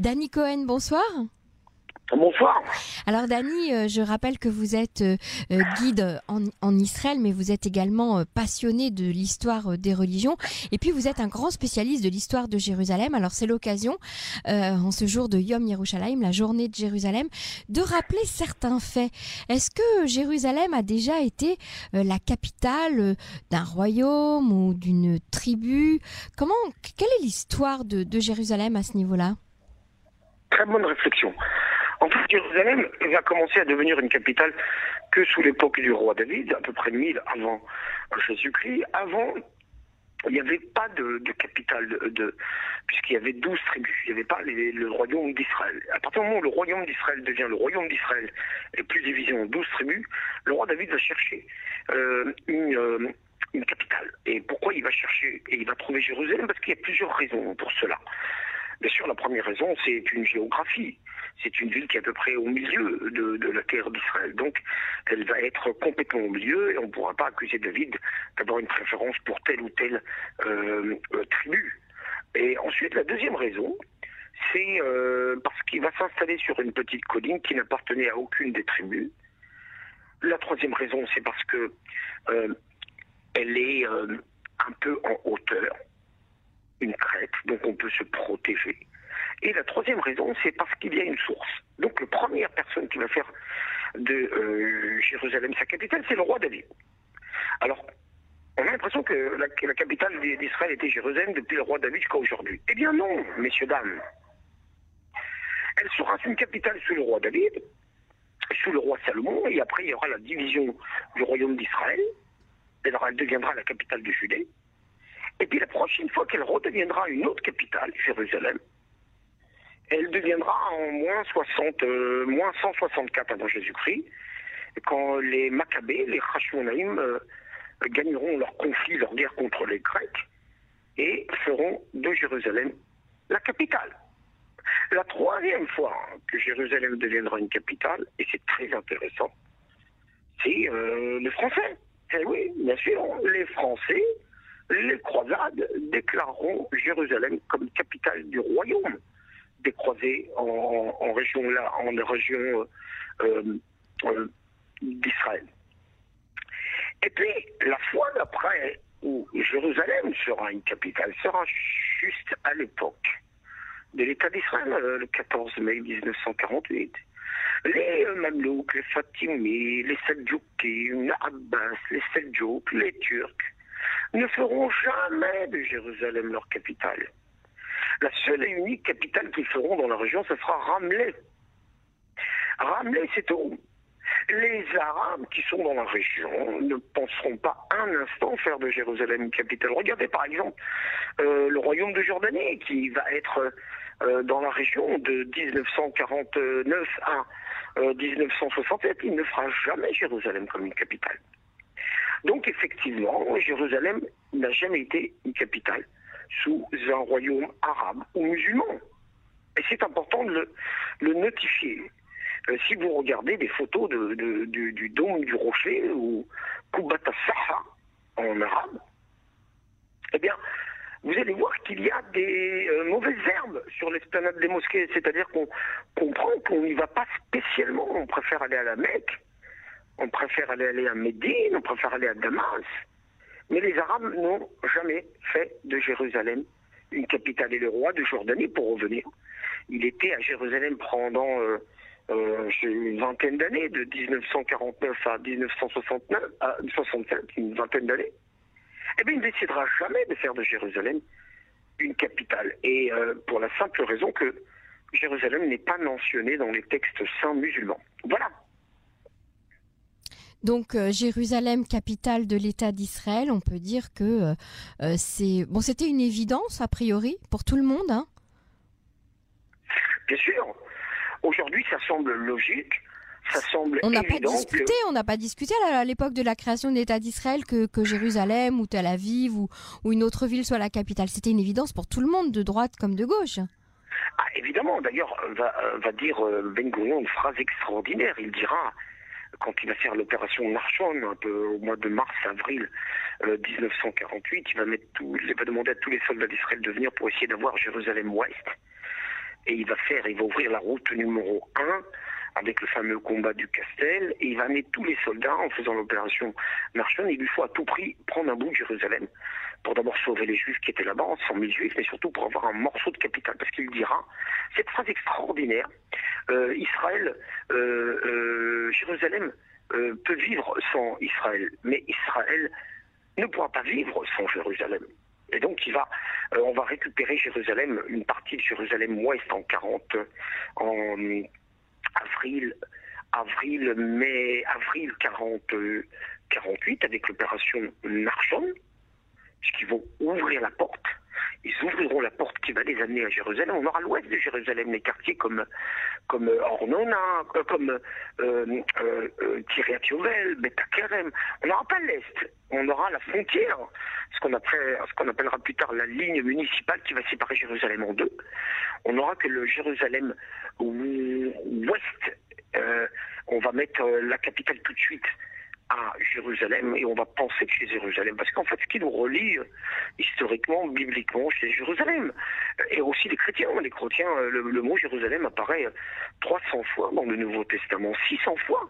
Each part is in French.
Danny Cohen, bonsoir. Bonsoir. Alors Dani, euh, je rappelle que vous êtes euh, euh, guide en, Israël, mais vous êtes également passionné de l'histoire des religions. Et puis vous êtes un grand spécialiste de l'histoire de Jérusalem. Alors c'est l'occasion, en ce jour de Yom Yerushalayim, la journée de Jérusalem, de rappeler certains faits. Est-ce que Jérusalem a déjà été la capitale d'un royaume ou d'une tribu? Comment Quelle est l'histoire de, de Jérusalem à ce niveau-là? Très bonne réflexion. En fait, Jérusalem va commencer à devenir une capitale que sous l'époque du roi David, à peu près 1000 avant Jésus-Christ. Avant, il n'y avait pas de, capitale, de, puisqu'il y avait 12 tribus. Il n'y avait pas le royaume d'Israël. À partir du moment où le royaume d'Israël devient le royaume d'Israël et plus divisé en 12 tribus, le roi David va chercher euh, euh, une capitale. Et pourquoi il va chercher et il va trouver Jérusalem? Parce qu'il y a plusieurs raisons pour cela. Bien sûr, la première raison, c'est une géographie. C'est une ville qui est à peu près au milieu de, la terre d'Israël. Donc, elle va être complètement au milieu et on ne pourra pas accuser David d'avoir une préférence pour telle ou telle euh, euh, tribu. Et ensuite, la deuxième raison, c'est euh, parce qu'il va s'installer sur une petite colline qui n'appartenait à aucune des tribus. La troisième raison, c'est parce que elle est un peu en hauteur une crête, donc on peut se protéger. Et la troisième raison, c'est parce qu'il y a une source. Donc la première personne qui va faire de euh, Jérusalem sa capitale, c'est le roi David. Alors, on a l'impression que la, capitale d'Israël était Jérusalem depuis le roi David jusqu'à aujourd'hui. Eh bien non, messieurs, dames. Elle sera une capitale sous le roi David, sous le roi Salomon, et après il y aura la division du royaume d'Israël. Alors elle deviendra la capitale de Judée. Et puis la prochaine fois qu'elle redeviendra une autre capitale, Jérusalem, elle deviendra en moins, 60, euh, moins 164 avant Jésus-Christ, quand les Maccabées, les Hashmonaïm, euh, gagneront leur conflit, leur guerre contre les Grecs, et feront de Jérusalem la capitale. La troisième fois que Jérusalem deviendra une capitale, et c'est très intéressant, c'est euh, les Français. Eh oui, bien sûr, les Français les croisades déclareront Jérusalem comme capitale du royaume des croisés en, région là, en région euh, euh, d'Israël. Et puis la fois d'après où Jérusalem sera une capitale sera juste à l'époque de l'État d'Israël, euh, le 14 mai 1948. Les Mamelouks, les Fatimi, les Seldjouki, les Abbas, les Seldjouks, les Turcs, ne feront jamais de Jérusalem leur capitale. La seule et unique capitale qu'ils feront dans la région, ce sera Ramleh. Ramleh, c'est tout. Les Arabes qui sont dans la région ne penseront pas un instant faire de Jérusalem une capitale. Regardez par exemple euh, le royaume de Jordanie qui va être euh, dans la région de 1949 à 1967. Euh, Il ne fera jamais Jérusalem comme une capitale. Donc effectivement, Jérusalem n'a jamais été une capitale sous un royaume arabe ou musulman. Et c'est important de le, notifier. Euh, si vous regardez des photos du, dôme du rocher ou Kubat Saha en arabe, eh bien, vous allez voir qu'il y a des euh, mauvaises herbes sur l'esplanade des mosquées. C'est-à-dire qu'on comprend qu'on n'y va pas spécialement. On préfère aller à la Mecque on préfère aller, à Médine, on préfère aller à Damas. Mais les Arabes n'ont jamais fait de Jérusalem une capitale. Et le roi de Jordanie, pour revenir, il était à Jérusalem pendant euh, euh, une vingtaine d'années, de 1949 à 1969, à 65, une vingtaine d'années. Eh bien, il ne décidera jamais de faire de Jérusalem une capitale. Et euh, pour la simple raison que Jérusalem n'est pas mentionné dans les textes saints musulmans. Voilà. Donc euh, Jérusalem, capitale de l'État d'Israël, on peut dire que euh, euh, c'est bon, c'était une évidence a priori pour tout le monde. Hein Bien sûr. Aujourd'hui, ça semble logique. Ça semble on n'a pas discuté, on n'a pas discuté à l'époque de la création de l'État d'Israël que, Jérusalem ou Tel Aviv ou, ou une autre ville soit la capitale. C'était une évidence pour tout le monde, de droite comme de gauche. Ah, évidemment. D'ailleurs, va, va dire Ben Gurion une phrase extraordinaire. Il dira quand il va faire l'opération Narshon, un peu au mois de mars-avril 1948, euh, il va, mettre il va demander à tous les soldats d'Israël de venir pour essayer d'avoir Jérusalem-Ouest. et il va faire, il va ouvrir la route numéro 1 avec le fameux combat du Castel, et il va amener tous les soldats en faisant l'opération Marchon. Il lui faut à tout prix prendre un bout de Jérusalem pour d'abord sauver les juifs qui étaient là-bas, 100 000 juifs, mais surtout pour avoir un morceau de capitale, parce qu'il dira cette phrase extraordinaire euh, Israël, euh, euh, Jérusalem peut vivre sans Israël, mais Israël ne pourra pas vivre sans Jérusalem. Et donc, il va, on va récupérer Jérusalem, une partie de Jérusalem ouest en 40, en avril, avril, mai, avril 40, 48 avec l'opération Narshon, puisqu'ils vont ouvrir la porte. Ils ouvriront la porte qui va les amener à Jérusalem. On aura l'ouest de Jérusalem, les quartiers comme, comme Ornona, euh, comme euh, euh, euh. On n'aura pas l'est. On aura la frontière, ce qu'on qu'on appellera plus tard la ligne municipale qui va séparer Jérusalem en deux. On n'aura que le Jérusalem ouest. on va mettre la capitale tout de suite à Jérusalem et on va penser que c'est Jérusalem. Parce qu'en fait, ce qui nous relie euh, historiquement, bibliquement, c'est Jérusalem. Euh, et aussi les chrétiens. Les chrétiens, euh, le, mot Jérusalem apparaît 300 fois dans le Nouveau Testament, 600 fois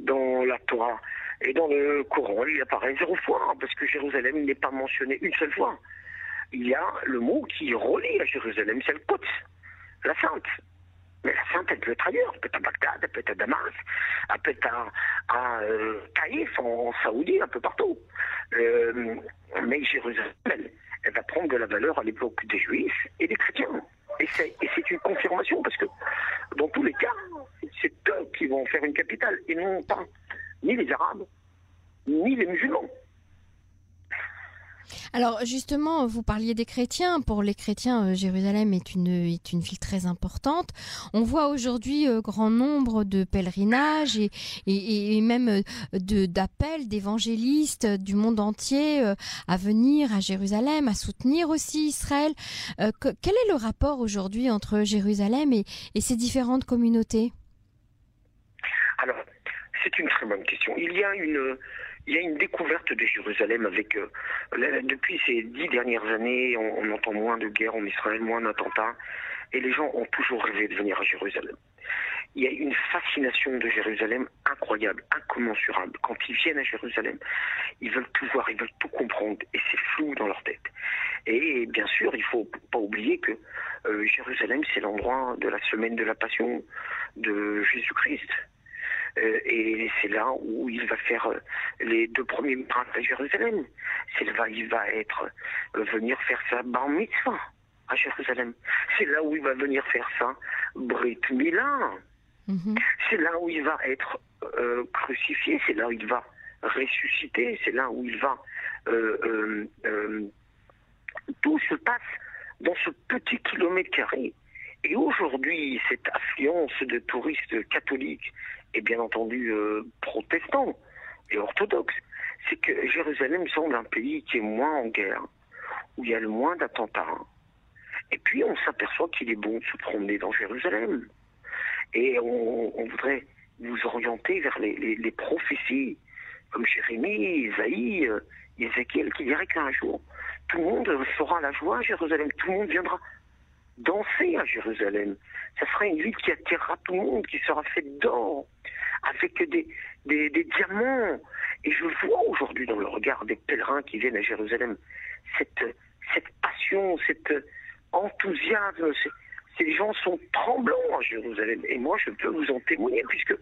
dans la Torah. Et dans le Coran, il apparaît zéro fois, hein, parce que Jérusalem n'est pas mentionné une seule fois. Il y a le mot qui relie à Jérusalem, c'est le Côte, la Sainte. Mais la sainte, elle peut être ailleurs. Elle peut être à Bagdad, elle peut être à Damas, elle peut être à, à euh, en, Saoudie, un peu partout. Euh, mais Jérusalem, elle, va prendre de la valeur à l'époque des Juifs et des chrétiens. Et c'est une confirmation, parce que dans tous les cas, c'est eux qui vont faire une capitale, et non pas ni les Arabes, ni les musulmans. Alors justement, vous parliez des chrétiens. Pour les chrétiens, euh, Jérusalem est une, est une ville très importante. On voit aujourd'hui euh, grand nombre de pèlerinages et, et, même euh, d'appels d'évangélistes du monde entier à venir à Jérusalem, à soutenir aussi Israël. quel est le rapport aujourd'hui entre Jérusalem et, et ces différentes communautés? Alors, c'est une très bonne question. Il y a une il y a une découverte de Jérusalem avec euh, depuis ces dix dernières années, on, entend moins de guerres en Israël, moins d'attentats, et les gens ont toujours rêvé de venir à Jérusalem. Il y a une fascination de Jérusalem incroyable, incommensurable. Quand ils viennent à Jérusalem, ils veulent tout voir, ils veulent tout comprendre, et c'est flou dans leur tête. Et bien sûr, il faut pas oublier que euh, Jérusalem, c'est l'endroit de la semaine de la passion de Jésus-Christ. Euh, et c'est là où il va faire euh, les deux premiers pas à Jérusalem. C'est là il va être euh, venir faire sa bar mitzvah à Jérusalem. C'est là où il va venir faire ça Brit Mila. Mhm. C'est là où il va être crucifié. C'est là où il va ressusciter. C'est là où il va tout se passe dans ce petit kilomètre carré. Et aujourd'hui, cette affluence de touristes catholiques et bien entendu euh, protestants et orthodoxes, c'est que Jérusalem semble un pays qui est moins en guerre, où il y a le moins d'attentats. Et puis on s'aperçoit qu'il est bon de se promener dans Jérusalem. Et on, voudrait vous orienter vers les, prophéties, comme Jérémie, Isaïe, euh, Ézéchiel, qui dirait qu'un jour, tout le monde fera la joie à Jérusalem, tout le monde viendra danser à Jérusalem. Ça sera une ville qui attirera tout le monde, qui sera faite d'or, avec des, diamants. Et je vois aujourd'hui dans le regard des pèlerins qui viennent à Jérusalem cette, cette passion, cet enthousiasme. Ces gens sont tremblants à Jérusalem. Et moi, je peux vous en témoigner, puisque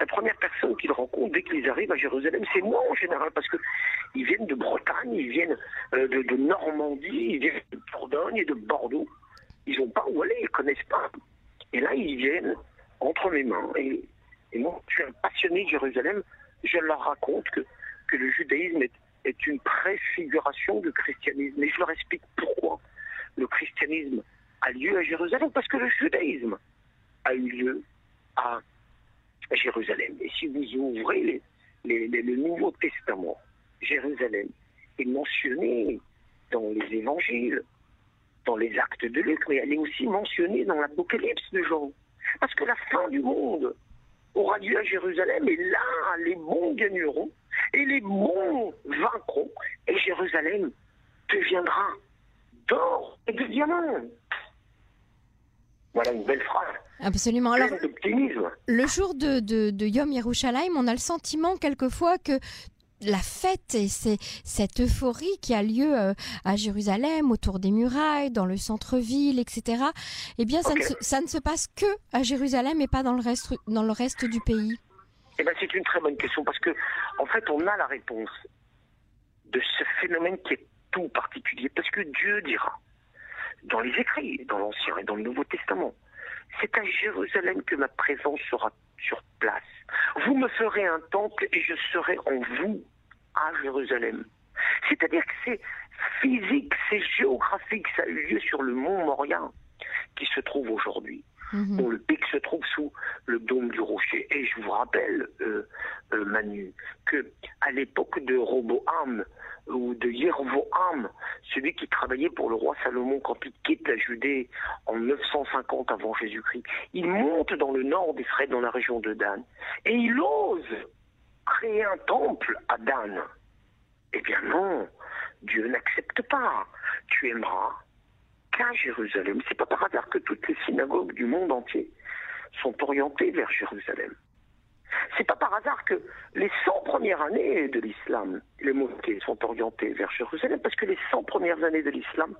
la première personne qu'ils rencontrent dès qu'ils arrivent à Jérusalem, c'est moi en général, parce qu'ils viennent de Bretagne, ils viennent euh, de, de Normandie, ils viennent de Bourgogne et de Bordeaux. Ils n'ont pas où aller, ils ne connaissent pas. Et là, ils viennent entre mes mains. Et, moi, je suis un passionné de Jérusalem. Je leur raconte que, que le judaïsme est, une préfiguration du christianisme. Et je leur explique pourquoi le christianisme a lieu à Jérusalem. Parce que le judaïsme a eu lieu à Jérusalem. Et si vous ouvrez le Nouveau Testament, Jérusalem est mentionné dans les évangiles, dans les actes de Luc, mais elle est aussi mentionnée dans l'Apocalypse de Jean. Parce que la fin du monde aura lieu à Jérusalem, et là, les bons gagneront, et les bons vaincront, et Jérusalem deviendra d'or et de diamants. Voilà une belle phrase. Absolument. Alors. Le jour de, de, de Yom Yerushalayim, on a le sentiment quelquefois que la fête et c'est cette euphorie qui a lieu euh, à Jérusalem, autour des murailles, dans le centre-ville, etc. Eh bien, ça, ne se, ça, ne se, passe que à Jérusalem et pas dans le reste, dans le reste du pays. Eh ben, c'est une très bonne question parce que, en fait, on a la réponse de ce phénomène qui est tout particulier. Parce que Dieu dira, dans les écrits, dans l'Ancien et dans le Nouveau Testament, c'est à Jérusalem que ma présence sera sur place. Vous me ferez un temple et je serai en vous à Jérusalem. C'est-à-dire que c'est physique, c'est géographique, ça a eu lieu sur le mont Moria qui se trouve aujourd'hui. Mmh. Bon, le pic se trouve sous le dôme du rocher. Et je vous rappelle, euh, euh, Manu, que à l'époque de Roboam ou de Yeroboam, celui qui travaillait pour le roi Salomon quand il quitte la Judée en 950 avant Jésus-Christ, il monte dans le nord d'Israël, dans la région de Dan, et il ose créer un temple à Dan. Eh bien non, Dieu n'accepte pas. Tu aimeras qu'à Jérusalem. C'est pas par hasard que toutes les synagogues du monde entier sont orientées vers Jérusalem. C'est pas par hasard que les 100 premières années de l'islam, les mosquées sont orientées vers Jérusalem, parce que les 100 premières années de l'islam,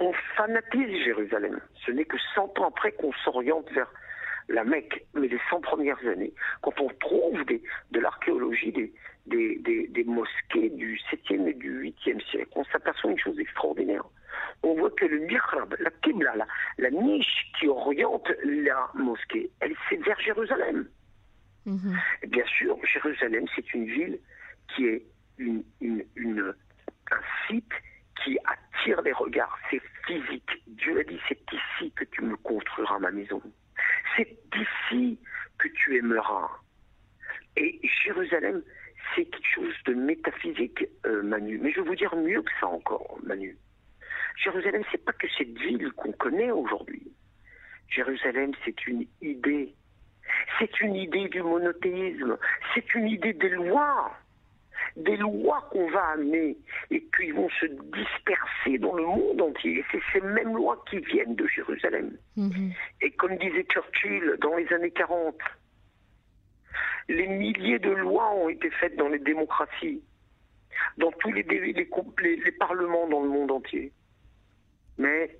on fanatise Jérusalem. Ce n'est que 100 ans après qu'on s'oriente vers la Mecque, mais les 100 premières années, quand on trouve des, de l'archéologie des, des, des, mosquées du 7e et du 8e siècle, on s'aperçoit une chose extraordinaire. On voit que le mihrab, la qibla, la, la niche qui oriente la mosquée, elle c'est vers Jérusalem. Mm-hmm. Bien sûr, Jérusalem, c'est une ville qui est une, une, une, un site qui attire les regards. C'est physique. Dieu a dit, c'est ici que tu me construiras ma maison. C'est ici que tu aimeras. Et Jérusalem, c'est quelque chose de métaphysique, euh, Manu. Mais je vais vous dire mieux que ça encore, Manu. Jérusalem, c'est pas que cette ville qu'on connaît aujourd'hui. Jérusalem, c'est une idée. C'est une idée C'est une idée des lois des lois qu'on va amener et qui vont se disperser dans le monde entier. C'est ces mêmes lois qui viennent de Jérusalem. Mhm. Et comme disait Churchill dans les années 40, les milliers de lois ont été faites dans les démocraties, dans tous les, les, les parlements dans le monde entier. Mais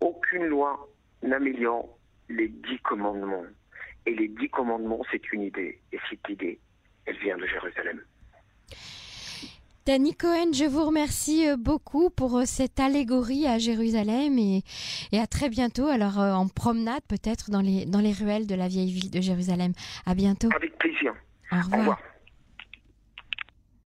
aucune loi n'améliore les dix commandements. Et les dix commandements, c'est une idée. Et cette idée, elle vient de Jérusalem. Danny Cohen, je vous remercie euh, beaucoup pour euh, cette allégorie à Jérusalem et, et à très bientôt. Alors euh, en promenade peut-être dans les, dans les ruelles de la vieille ville de Jérusalem. À bientôt. Avec plaisir. Au revoir. Au revoir.